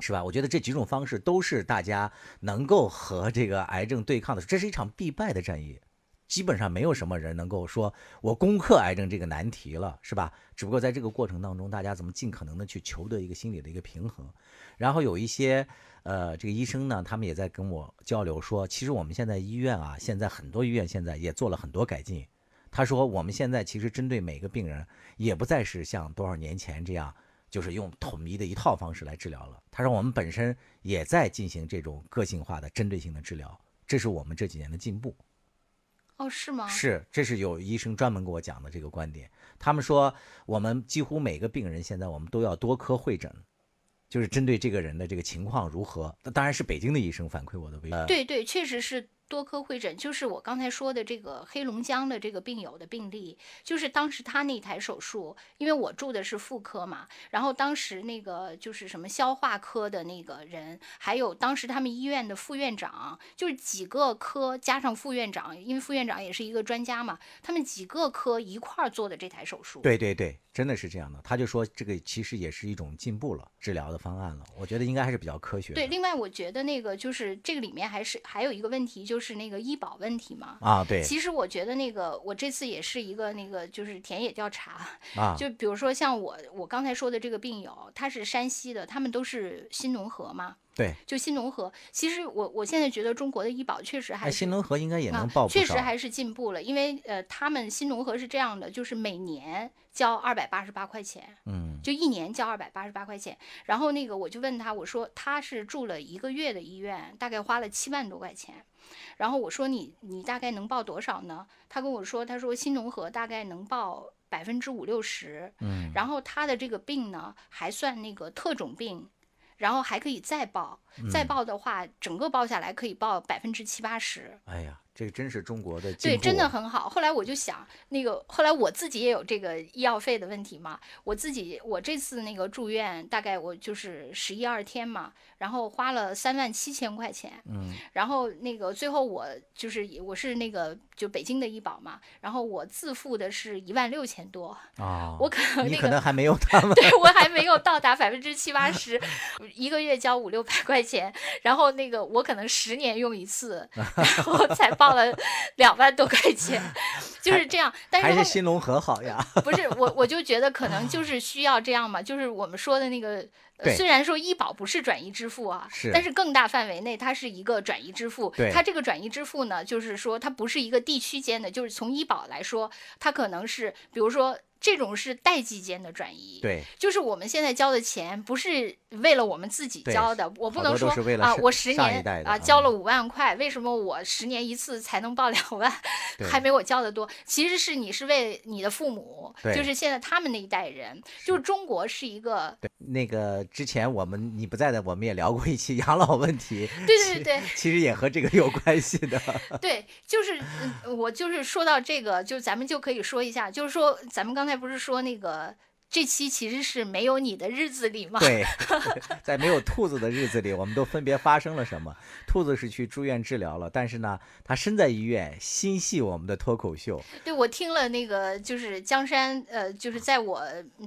Speaker 1: 是吧？我觉得这几种方式都是大家能够和这个癌症对抗的，这是一场必败的战役。基本上没有什么人能够说我攻克癌症这个难题了，是吧？只不过在这个过程当中，大家怎么尽可能的去求得一个心理的一个平衡。然后有一些呃，这个医生呢，他们也在跟我交流说，其实我们现在医院啊，现在很多医院现在也做了很多改进。他说，我们现在其实针对每个病人，也不再是像多少年前这样。就是用统一的一套方式来治疗了。他说，我们本身也在进行这种个性化的、针对性的治疗，这是我们这几年的进步。
Speaker 2: 哦，是吗？
Speaker 1: 是，这是有医生专门给我讲的这个观点。他们说，我们几乎每个病人现在我们都要多科会诊，就是针对这个人的这个情况如何。那当然是北京的医生反馈我的。
Speaker 2: 对对，确实是。多科会诊就是我刚才说的这个黑龙江的这个病友的病例，就是当时他那台手术，因为我住的是妇科嘛，然后当时那个就是什么消化科的那个人，还有当时他们医院的副院长，就是几个科加上副院长，因为副院长也是一个专家嘛，他们几个科一块儿做的这台手术。
Speaker 1: 对对对。真的是这样的，他就说这个其实也是一种进步了，治疗的方案了。我觉得应该还是比较科学。
Speaker 2: 对，另外我觉得那个就是这个里面还是还有一个问题，就是那个医保问题嘛。
Speaker 1: 啊，对。
Speaker 2: 其实我觉得那个我这次也是一个那个就是田野调查啊，就比如说像我我刚才说的这个病友，他是山西的，他们都是新农合嘛。
Speaker 1: 对，
Speaker 2: 就新农合，其实我我现在觉得中国的医保确实还
Speaker 1: 新农合应该也能报
Speaker 2: 确实还是进步了，因为呃，他们新农合是这样的，就是每年交二百八十八块钱，嗯，就一年交二百八十八块钱。然后那个我就问他，我说他是住了一个月的医院，大概花了七万多块钱。然后我说你你大概能报多少呢？他跟我说，他说新农合大概能报百分之五六十，嗯，然后他的这个病呢还算那个特种病。然后还可以再报，再报的话，整个报下来可以报百分之七八十。
Speaker 1: 哎呀。这个真是中国的
Speaker 2: 对，真的很好。后来我就想，那个后来我自己也有这个医药费的问题嘛。我自己我这次那个住院，大概我就是十一二天嘛，然后花了三万七千块钱。嗯。然后那个最后我就是我是那个就北京的医保嘛，然后我自付的是一万六千多。啊。我可能
Speaker 1: 你可能还没有他们。
Speaker 2: 对我还没有到达百分之七八十，一个月交五六百块钱，然后那个我可能十年用一次，然后才报。报了两万多块钱，就是这样。但是
Speaker 1: 还是新农合好呀。
Speaker 2: 不是我，我就觉得可能就是需要这样嘛，就是我们说的那个。
Speaker 1: 对
Speaker 2: 虽然说医保不是转移支付啊，
Speaker 1: 是
Speaker 2: 但是更大范围内它是一个转移支付。
Speaker 1: 对
Speaker 2: 它这个转移支付呢，就是说它不是一个地区间的，就是从医保来说，它可能是比如说这种是代际间的转移。
Speaker 1: 对，
Speaker 2: 就是我们现在交的钱不是为了我们自己交的，我不能说啊，我十年啊交了五万块，为什么我十年一次才能报两万，还没我交的多？其实是你是为你的父母，就是现在他们那一代人，就是中国是一个，
Speaker 1: 那个之前我们你不在的，我们也聊过一期养老问题。
Speaker 2: 对对对对
Speaker 1: 其实也和这个有关系的。
Speaker 2: 对，就是嗯我就是说到这个，就咱们就可以说一下，就是说咱们刚才不是说那个这期其实是没有你的日子里吗？
Speaker 1: 对，在没有兔子的日子里，我们都分别发生了什么？兔子是去住院治疗了，但是呢，他身在医院，心系我们的脱口秀。
Speaker 2: 对，我听了那个就是江山，呃，就是在我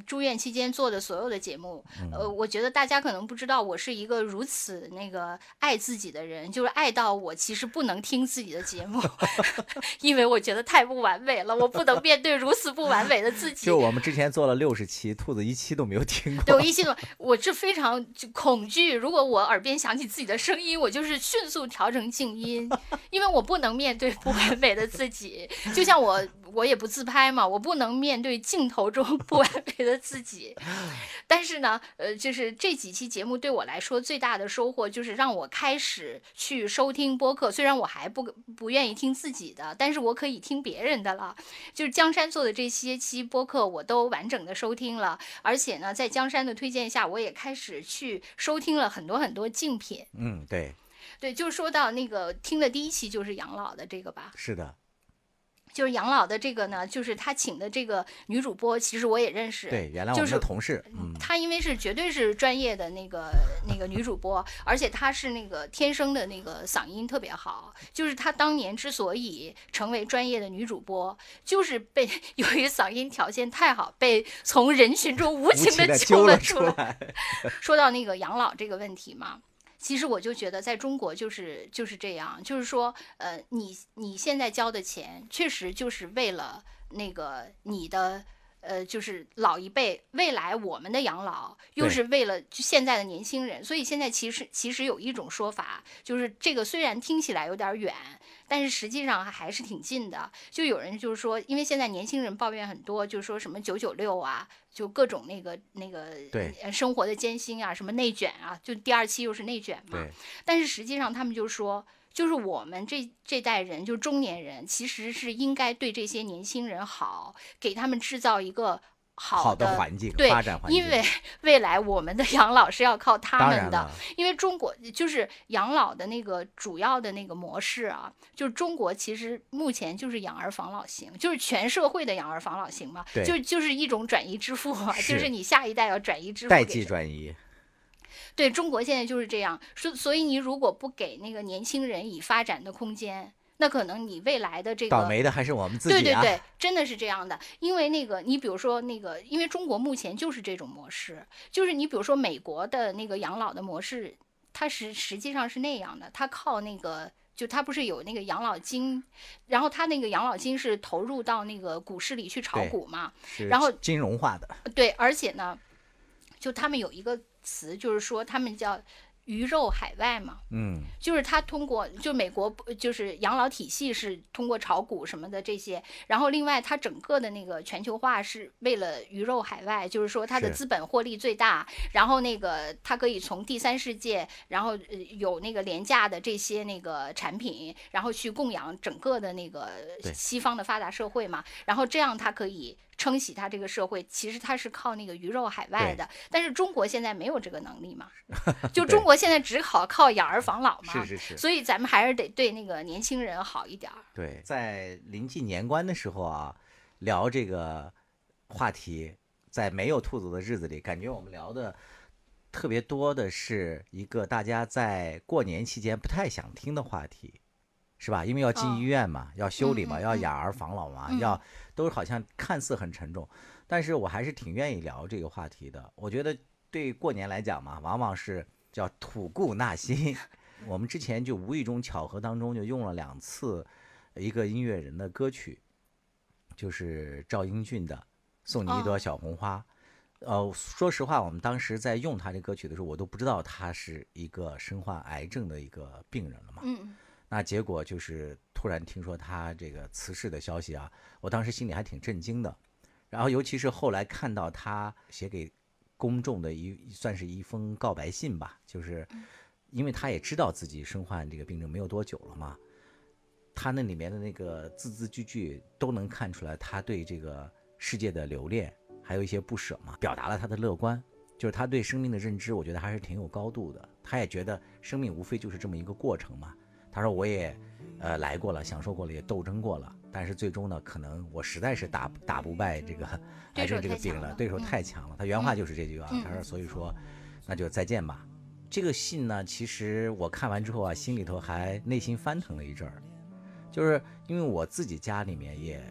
Speaker 2: 住院期间做的所有的节目，
Speaker 1: 嗯
Speaker 2: 呃，我觉得大家可能不知道，我是一个如此那个爱自己的人，就是爱到我其实不能听自己的节目，因为我觉得太不完美了，我不能面对如此不完美的自己
Speaker 1: 就。我们之前做了六十期，兔子一期都没有听过。
Speaker 2: 对我一心，我是非常恐惧。如果我耳边响起自己的声音，我就是迅速调成静音，因为我不能面对不完美的自己。就像我，我也不自拍嘛，我不能面对镜头中 不完美的自己。但是呢，呃，就是这几期节目对我来说最大的收获，就是让我开始去收听播客。虽然我还不不愿意听自己的，但是我可以听别人的了。就是江山做的这些期播客，我都完整的收听了，而且呢，在江山的推荐下，我也开始去收听了很多很多竞品。
Speaker 1: 嗯，对，
Speaker 2: 对，就说到那个听的第一期就是养老的这个吧，
Speaker 1: 是的，
Speaker 2: 就是养老的这个呢，就是他请的这个女主播，其实我也认识。
Speaker 1: 对，原来我
Speaker 2: 是
Speaker 1: 的同事，嗯，
Speaker 2: 她因为是绝对是专业的那个那个女主播，而且她是那个天生的那个嗓音特别好。就是她当年之所以成为专业的女主播，就是被由于嗓音条件太好，被从人群中无
Speaker 1: 无
Speaker 2: 情的
Speaker 1: 揪
Speaker 2: 了
Speaker 1: 了出
Speaker 2: 来。
Speaker 1: 来。
Speaker 2: 说到那个养老这个问题嘛，其实我就觉得在中国就是就是这样，就是说，呃，你你现在交的钱，确实就是为了那个你的。呃，就是老一辈，未来我们的养老又是为了就现在的年轻人，所以现在其实其实有一种说法，就是这个虽然听起来有点远，但是实际上还是挺近的。就有人就是说，因为现在年轻人抱怨很多，就是说什么九九六啊，就各种那个那个生活的艰辛啊，什么内卷啊，就第二期又是内卷嘛。但是实际上他们就说，就是我们这这代人，就中年人，其实是应该对这些年轻人好，给他们制造一个好
Speaker 1: 好的环境，
Speaker 2: 对
Speaker 1: 发展环境。
Speaker 2: 因为 未来我们的养老是要靠他们的因为中国就是养老的那个主要的那个模式啊，就是中国其实目前就是养儿防老型，就是全社会的养儿防老型嘛，就就是一种转移支付嘛，就是你下一代要转移支付
Speaker 1: 代际转移，
Speaker 2: 对中国现在就是这样，所所以你如果不给那个年轻人以发展的空间，那可能你未来的这个
Speaker 1: 倒霉的还是我们自己啊。
Speaker 2: 对对对，真的是这样的。因为那个，你比如说那个，因为中国目前就是这种模式，就是你比如说美国的那个养老的模式，它实实际上是那样的，它靠那个。就它不是有那个养老金，然后它那个养老金是投入到那个股市里去炒股嘛，然后
Speaker 1: 金融化的，
Speaker 2: 对，而且呢，就他们有一个词，就是说他们叫鱼肉海外嘛，
Speaker 1: 嗯，
Speaker 2: 就是他通过就美国不就是养老体系是通过炒股什么的这些，然后另外它整个的那个全球化是为了鱼肉海外，就是说它的资本获利最大，然后那个它可以从第三世界，然后呃有那个廉价的这些那个产品，然后去供养整个的那个西方的发达社会嘛，然后这样它可以。撑起它这个社会，其实它是靠那个鱼肉海外的，但是中国现在没有这个能力嘛，就中国现在只好靠养儿防老嘛，
Speaker 1: 是是是。
Speaker 2: 所以咱们还是得对那个年轻人好一点儿。
Speaker 1: 对，在临近年关的时候啊，聊这个话题，在没有兔子的日子里，感觉我们聊的特别多的是一个大家在过年期间不太想听的话题，是吧？因为要进
Speaker 2: 哦
Speaker 1: 医院嘛，要修理嘛，要养儿防老嘛，
Speaker 2: 嗯
Speaker 1: 要都好像看似很沉重，但是我还是挺愿意聊这个话题的。我觉得对过年来讲嘛，往往是叫吐故纳新。我们之前就无意中巧合当中就用了两次一个音乐人的歌曲，就是赵英俊的《送你一朵小红花》。呃，说实话，我们当时在用他这歌曲的时候，我都不知道他是一个身患癌症的一个病人了嘛。
Speaker 2: 嗯
Speaker 1: 那结果就是突然听说他这个辞世的消息啊，我当时心里还挺震惊的。然后尤其是后来看到他写给公众的一算是一封告白信吧，就是因为他也知道自己身患这个病症没有多久了嘛，他那里面的那个字字句句都能看出来他对这个世界的留恋，还有一些不舍嘛，表达了他的乐观。就是他对生命的认知，我觉得还是挺有高度的。他也觉得生命无非就是这么一个过程嘛。他说我也，呃，来过了，享受过了，也斗争过了，但是最终呢，可能我实在是打 打不败这个癌症这个病了，对手太强了。他原话就是这句啊，他说，所以说，那就再见吧。这个信呢，其实我看完之后啊，心里头还内心翻腾了一阵儿，就是因为我自己家里面，也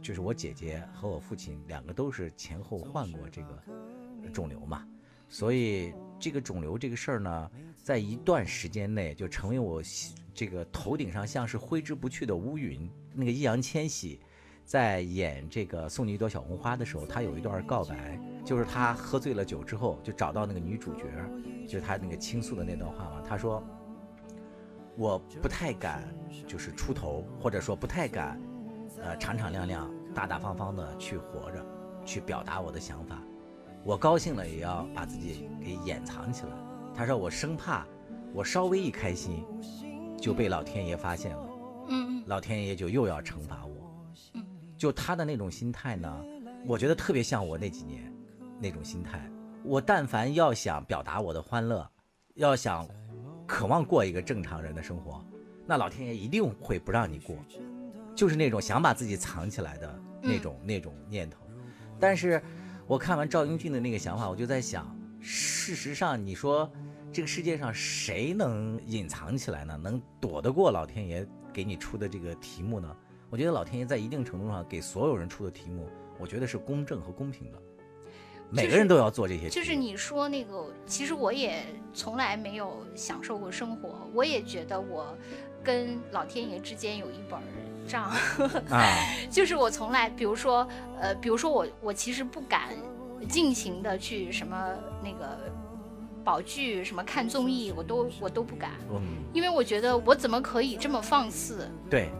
Speaker 1: 就是我姐姐和我父亲两个都是前后患过这个肿瘤嘛，所以这个肿瘤这个事儿呢，在一段时间内就成为我这个头顶上像是挥之不去的乌云。那个易烊千玺在演这个《送你一朵小红花》的时候，他有一段告白，就是他喝醉了酒之后，就找到那个女主角，就是他那个倾诉的那段话嘛。他说：“我不太敢，就是出头，或者说不太敢，呃，敞敞亮亮、大大方方的去活着，去表达我的想法。我高兴了也要把自己给掩藏起来。”他说：“我生怕我稍微一开心，就被老天爷发现了。”
Speaker 2: 嗯
Speaker 1: 老天爷就又要惩罚我。就他的那种心态呢，我觉得特别像我那几年那种心态。我但凡要想表达我的欢乐，要想渴望过一个正常人的生活，那老天爷一定会不让你过，就是那种想把自己藏起来的那种、那种念头。但是我看完赵英俊的那个想法，我就在想，事实上你说这个世界上谁能隐藏起来呢？能躲得过老天爷给你出的这个题目呢？我觉得老天爷在一定程度上给所有人出的题目，我觉得是公正和公平的，每个人都要做这些。
Speaker 2: 就是你说那个，其实我也从来没有享受过生活，我也觉得我跟老天爷之间有一本账，
Speaker 1: 啊，
Speaker 2: 就是我从来，比如说，呃，比如说我我其实不敢尽情的去什么那个保剧，什么看综艺，我都我都不敢，
Speaker 1: 嗯，
Speaker 2: 因为我觉得我怎么可以这么放肆？
Speaker 1: 对，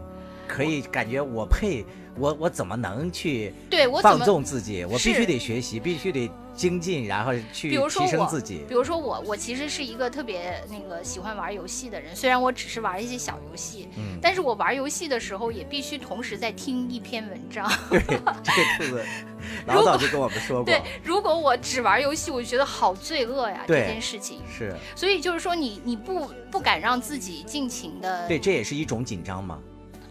Speaker 1: 可以感觉我配，我我怎么能去
Speaker 2: 对我怎
Speaker 1: 放纵自己？我必须得学习，必须得精进，然后去提升自己
Speaker 2: 比。如说我，我其实是一个特别那个喜欢玩游戏的人，虽然我只是玩一些小游戏，
Speaker 1: 嗯，
Speaker 2: 但是我玩游戏的时候也必须同时在听一篇文章。
Speaker 1: 对，这个兔子 老早就跟我们说 过
Speaker 2: 对，，如果我只玩游戏，我就觉得好罪恶呀，这件事情。
Speaker 1: 是
Speaker 2: 所以就是说你，你不不敢让自己尽情的
Speaker 1: 对，这也是一种紧张嘛。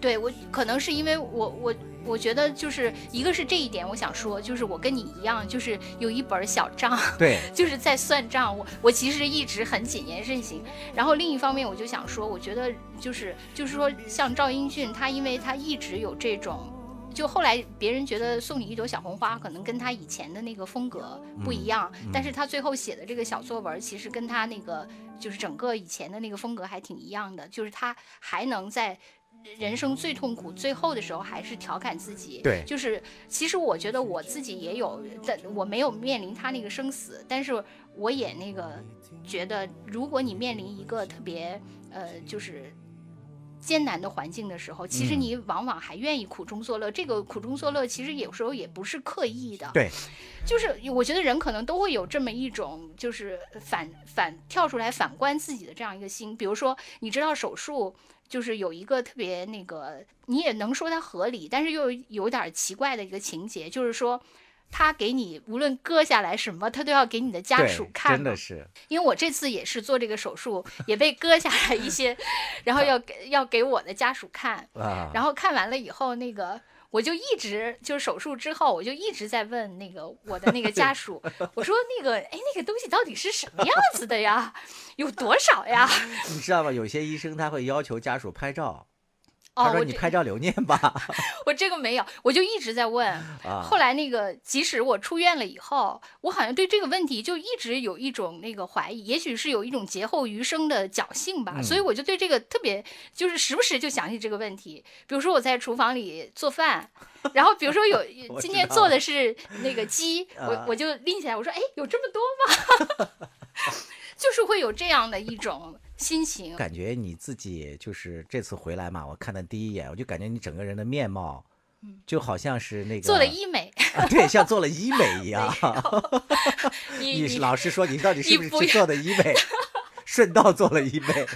Speaker 2: 对我可能是因为我我我觉得就是一个是这一点，我想说，就是我跟你一样，就是有一本小账，
Speaker 1: 对，
Speaker 2: 就是在算账。我我其实一直很谨言慎行。然后另一方面，我就想说，我觉得就是就是说，像赵英俊，他因为他一直有这种。就后来别人觉得送你一朵小红花，可能跟他以前的那个风格不一样，
Speaker 1: 嗯
Speaker 2: 但是他最后写的这个小作文，其实跟他那个就是整个以前的那个风格还挺一样的，就是他还能在人生最痛苦最后的时候，还是调侃自己。
Speaker 1: 对
Speaker 2: 就是其实我觉得我自己也有，但我没有面临他那个生死，但是我也那个觉得，如果你面临一个特别呃，就是。艰难的环境的时候，其实
Speaker 1: 嗯
Speaker 2: 你往往还愿意苦中作乐。这个苦中作乐，其实有时候也不是刻意的。
Speaker 1: 对，
Speaker 2: 就是我觉得人可能都会有这么一种，就是反反跳出来反观自己的这样一个心。比如说，你知道手术就是有一个特别那个，你也能说它合理，但是又有有点奇怪的一个情节，就是说。他给你无论割下来什么，他都要给你的家属看
Speaker 1: 真的是，
Speaker 2: 因为我这次也是做这个手术，也被割下来一些，然后要给要给我的家属看，
Speaker 1: 啊，
Speaker 2: 然后看完了以后，那个我就一直就是手术之后，我就一直在问那个我的那个家属，我说那个哎那个东西到底是什么样子的呀？有多少呀？
Speaker 1: 你知道吗？有些医生他会要求家属拍照，
Speaker 2: 哦
Speaker 1: 他说
Speaker 2: 我这
Speaker 1: 你拍照留念吧。
Speaker 2: 我这个没有，我就一直在问。
Speaker 1: 啊，
Speaker 2: 后来那个，即使我出院了以后，我好像对这个问题就一直有一种那个怀疑，也许是有一种劫后余生的侥幸吧。
Speaker 1: 嗯
Speaker 2: 所以我就对这个特别，就是时不时就想起这个问题。比如说我在厨房里做饭，然后比如说有 今天做的是那个鸡，
Speaker 1: 啊
Speaker 2: 我我就拎起来，我说哎，有这么多吗？就是会有这样的一种心情。
Speaker 1: 感觉你自己就是这次回来嘛，我看的第一眼，我就感觉你整个人的面貌，就好像是那个
Speaker 2: 嗯做了医美，
Speaker 1: 啊对，像做了医美一样。
Speaker 2: 你
Speaker 1: 你老实说，你到底是不是去做的医美？顺道做了医美，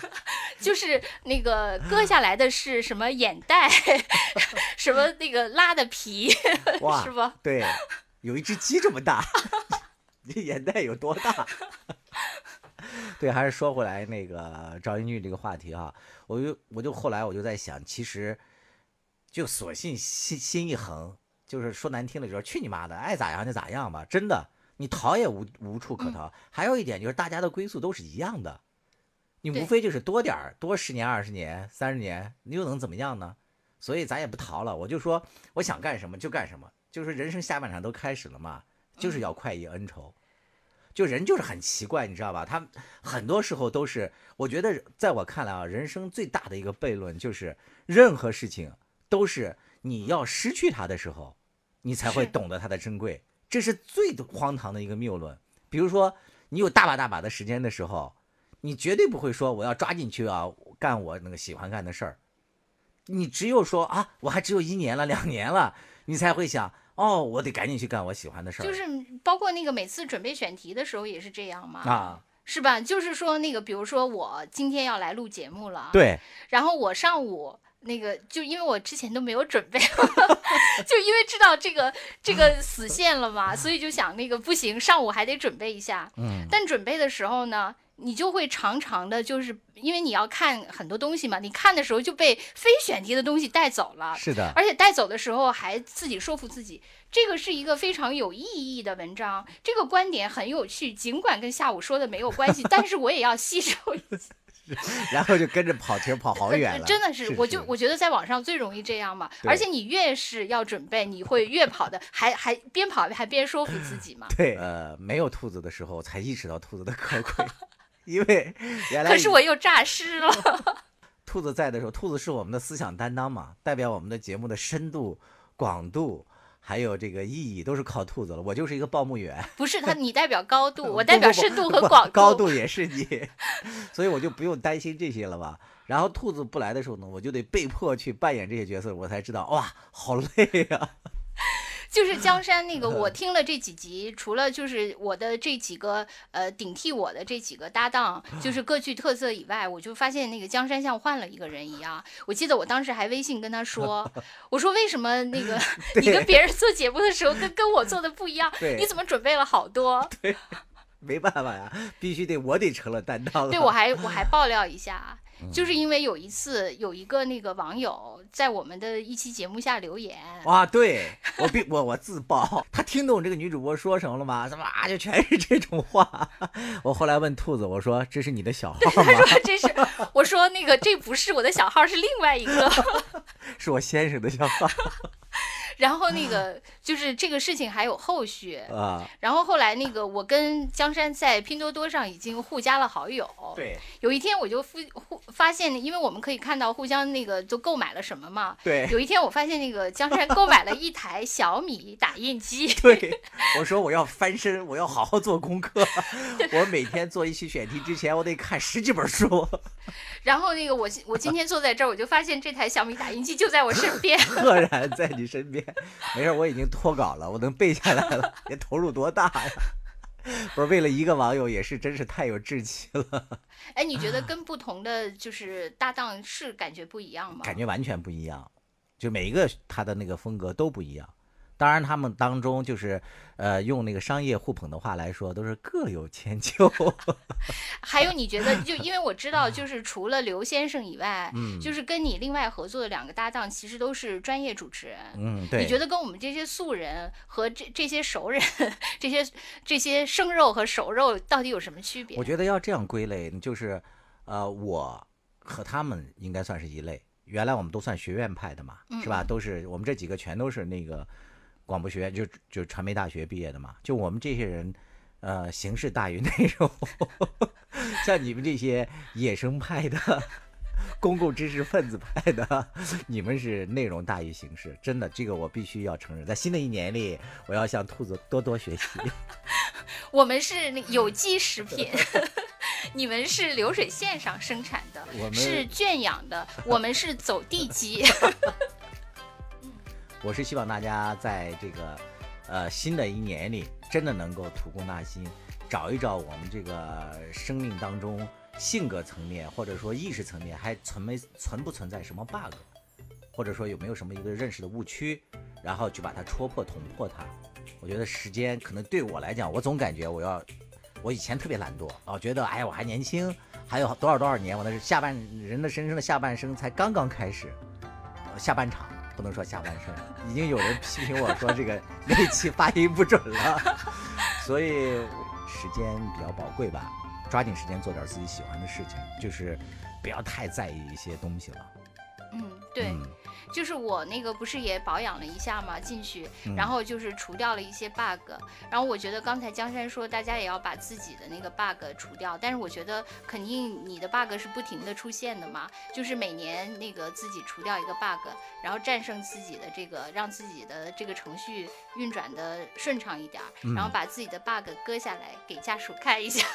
Speaker 2: 就是那个割下来的是什么眼袋，什么那个拉的皮，
Speaker 1: 哇，
Speaker 2: 是吧？
Speaker 1: 对，有一只鸡这么大，你眼袋有多大？对，还是说回来那个赵英俊这个话题啊，我就我就后来我就在想，其实就索性心心一横，就是说难听的就是去你妈的，爱咋样就咋样吧，真的，你逃也无无处可逃。还有一点就是大家的归宿都是一样的，你无非就是多点儿，多十年、二十年、三十年，你又能怎么样呢？所以咱也不逃了，我就说我想干什么就干什么，就是人生下半场都开始了嘛，就是要快意恩仇。就人就是很奇怪，你知道吧？他很多时候都是，我觉得在我看来啊，人生最大的一个悖论就是，任何事情都是你要失去它的时候，你才会懂得它的珍贵，这是最荒唐的一个谬论。比如说，你有大把大把的时间的时候，你绝对不会说我要抓进去啊，干我那个喜欢干的事儿。你只有说啊，我还只有一年了、两年了，你才会想，哦，我得赶紧去干我喜欢的事儿。
Speaker 2: 就是包括那个每次准备选题的时候也是这样嘛，
Speaker 1: 啊，
Speaker 2: 是吧？就是说那个，比如说我今天要来录节目了，，
Speaker 1: 对，
Speaker 2: 然后我上午。那个就因为我之前都没有准备，就因为知道这个这个死线了嘛，所以就想那个不行，上午还得准备一下。
Speaker 1: 嗯，
Speaker 2: 但准备的时候呢，你就会常常的，就是因为你要看很多东西嘛，你看的时候就被非选题的东西带走了，
Speaker 1: 是的，
Speaker 2: 而且带走的时候还自己说服自己，这个是一个非常有意义的文章，这个观点很有趣，尽管跟下午说的没有关系，但是我也要吸收一下。
Speaker 1: 然后就跟着跑题儿跑好远了，
Speaker 2: 真的是，
Speaker 1: 是
Speaker 2: 我就我觉得在网上最容易这样嘛，而且你越是要准备，你会越跑的，还还边跑还边说服自己嘛。
Speaker 1: 对，呃，没有兔子的时候才意识到兔子的可贵，因为原来
Speaker 2: 可是我又诈尸了。
Speaker 1: 兔子在的时候，兔子是我们的思想担当嘛，代表我们的节目的深度、广度，还有这个意义，都是靠兔子了。我就是一个报幕员，
Speaker 2: 不是他，你代表高度，我代表深度和
Speaker 1: 不
Speaker 2: 广
Speaker 1: 高度也是你，所以我就不用担心这些了吧。然后兔子不来的时候呢，我就得被迫去扮演这些角色，我才知道哇，好累呀、
Speaker 2: 就是江山那个，我听了这几集，除了就是我的这几个呃顶替我的这几个搭档，就是 各具特色以外，我就发现那个江山像换了一个人一样。我记得我当时还微信跟他说，我说为什么那个你跟别人做节目的时候跟跟我做的不一样？你怎么准备了好多？
Speaker 1: 没办法呀，必须得我得成了担当了。
Speaker 2: 对我还我还 爆料一下。
Speaker 1: 嗯
Speaker 2: 就是因为有一次有一个那个网友在我们的一期节目下留言，
Speaker 1: 哇，对我必我我自爆，他听懂这个女主播说什么了吗？怎么啊，就全是这种话。我后来问兔子，我说这是你的小号
Speaker 2: 他？说这是我说那个这不是我的小号，是另外一个。
Speaker 1: 是我先生的小号
Speaker 2: 然后那个就是这个事情还有后续，
Speaker 1: 啊。
Speaker 2: 然后后来那个我跟江山在拼多多上已经互加了好友。，
Speaker 1: 对
Speaker 2: 有一天我就互互发现，因为我们可以看到互相那个都购买了什么嘛。
Speaker 1: 对
Speaker 2: 有一天我发现那个江山购买了一台小米打印机。
Speaker 1: 对，我说我要翻身，我要好好做功课。我每天做一期选题之前，我得看十几本书，
Speaker 2: 然后那个我我今天坐在这儿，我就发现这台小米打印机就在我身 边。
Speaker 1: 赫然在你身边。没事，我已经脱稿了，我能背下来了。你投入多大呀？不是为了一个网友，也是真是太有志气了，
Speaker 2: 哎，你觉得跟不同的就是搭档是感觉不一样吗？
Speaker 1: 感觉完全不一样。就每一个他的那个风格都不一样。当然，他们当中就是，呃，用那个商业互捧的话来说，都是各有千秋。
Speaker 2: 还有你觉得，就因为我知道，就是除了刘先生以外，
Speaker 1: 嗯
Speaker 2: 就是跟你另外合作的两个搭档，其实都是专业主持人。
Speaker 1: 嗯，对。
Speaker 2: 你觉得跟我们这些素人和这这些熟人，这些这些生肉和熟肉到底有什么区别？
Speaker 1: 我觉得要这样归类，就是，呃，我和他们应该算是一类，原来我们都算学院派的嘛，是吧？
Speaker 2: 嗯
Speaker 1: 都是我们这几个全都是那个广播学院，就就传媒大学毕业的嘛。就我们这些人，呃，形式大于内容。像你们这些野生派的、公共知识分子派的，你们是内容大于形式，真的，这个我必须要承认。在新的一年里，我要向兔子多多学习。
Speaker 2: 我们是那有机食品，你们是流水线上生产的，
Speaker 1: 我们
Speaker 2: 是圈养的，我们是走地鸡。
Speaker 1: 我是希望大家在这个呃新的一年里，真的能够吐故纳新，找一找我们这个生命当中性格层面或者说意识层面还存没存不存在什么 bug，或者说有没有什么一个认识的误区，然后去把它戳破、捅破它。我觉得时间可能对我来讲，我总感觉我要，我以前特别懒惰，老觉得哎呀我还年轻，还有多少多少年，我那是下半人的人生的下半生才刚刚开始，下半场不能说下半身，已经有人批评我说这个那一期发音不准了，所以时间比较宝贵吧，抓紧时间做点自己喜欢的事情，就是不要太在意一些东西了。
Speaker 2: 嗯，对，
Speaker 1: 嗯
Speaker 2: 就是我那个不是也保养了一下嘛，进去，
Speaker 1: 嗯。
Speaker 2: 然后就是除掉了一些 bug，然后我觉得刚才江山说大家也要把自己的那个 bug 除掉，但是我觉得肯定你的 bug 是不停的出现的嘛，就是每年那个自己除掉一个 bug，然后战胜自己的这个，让自己的这个程序运转的顺畅一点然后把自己的 bug 割下来给家属看一下，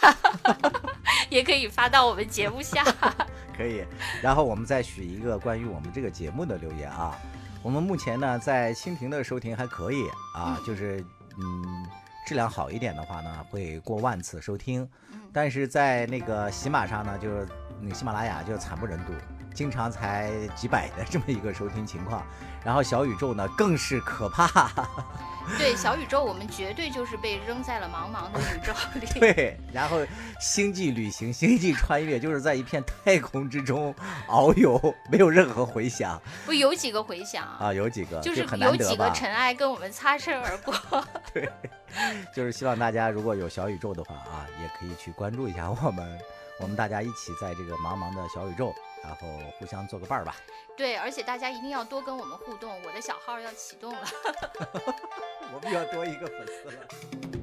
Speaker 2: 也可以发到我们节目下。
Speaker 1: 可以，然后我们再许一个关于我们这个节目的留言啊。我们目前呢，在蜻蜓的收听还可以啊，
Speaker 2: 嗯
Speaker 1: 就是嗯，质量好一点的话呢，会过万次收听。
Speaker 2: 嗯
Speaker 1: 但是在那个喜马上呢，就是那个喜马拉雅就惨不忍睹，经常才几百的这么一个收听情况。然后小宇宙呢，更是可怕。
Speaker 2: 对，小宇宙我们绝对就是被扔在了茫茫的宇宙里。
Speaker 1: 对，然后星际旅行、星际穿越，就是在一片太空之中遨游，没有任何回响
Speaker 2: 不有几个回响啊，
Speaker 1: 啊。有几个
Speaker 2: 就是有几个？尘埃跟我们擦身而过。
Speaker 1: 对就是希望大家如果有小宇宙的话啊，也可以去关注一下我们，我们大家一起在这个茫茫的小宇宙，然后互相做个伴儿吧。
Speaker 2: 对，而且大家一定要多跟我们互动，我的小号要启动了。
Speaker 1: 我们要多一个粉丝了。